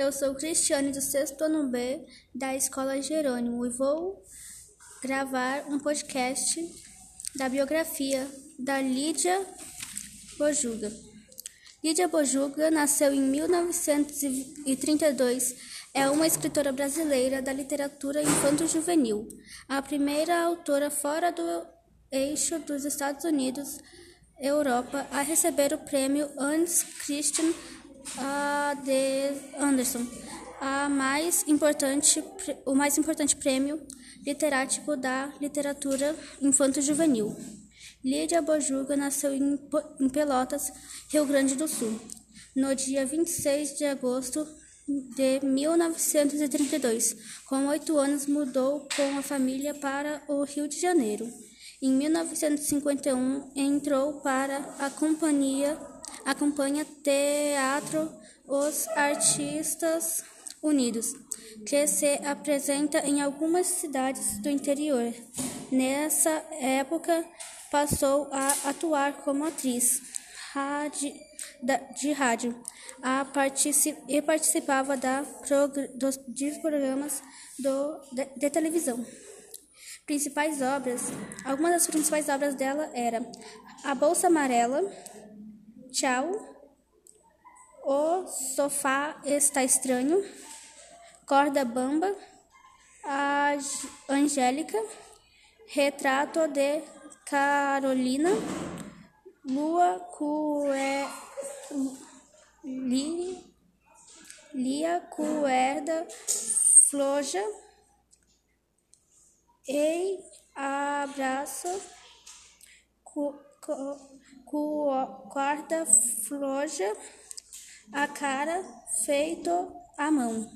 Eu sou Cristiane do sexto ano B da Escola Jerônimo e vou gravar um podcast da biografia da Lídia Bojuga. Lídia Bojuga nasceu em 1932. É uma escritora brasileira da literatura infanto-juvenil, a primeira autora fora do eixo dos Estados Unidos Europa a receber o prêmio Hans Christian a de Anderson, a mais importante, o mais importante prêmio literático da literatura infanto-juvenil. Lídia Bojuga nasceu em, em Pelotas, Rio Grande do Sul, no dia 26 de agosto de 1932. Com oito anos, mudou com a família para o Rio de Janeiro. Em 1951, entrou para a companhia a campanha Teatro Os Artistas Unidos, que se apresenta em algumas cidades do interior. Nessa época, passou a atuar como atriz de rádio a e participava da, dos, programas do, de, de televisão. Principais obras, algumas das principais obras dela era A Bolsa Amarela, Tchau. O sofá está estranho. Corda bamba. A Angélica. Retrato de Carolina. Lua Cue... Li... Lia Cuerda Floja. Ei, abraço. Cu, quarta floja, a cara feito à mão.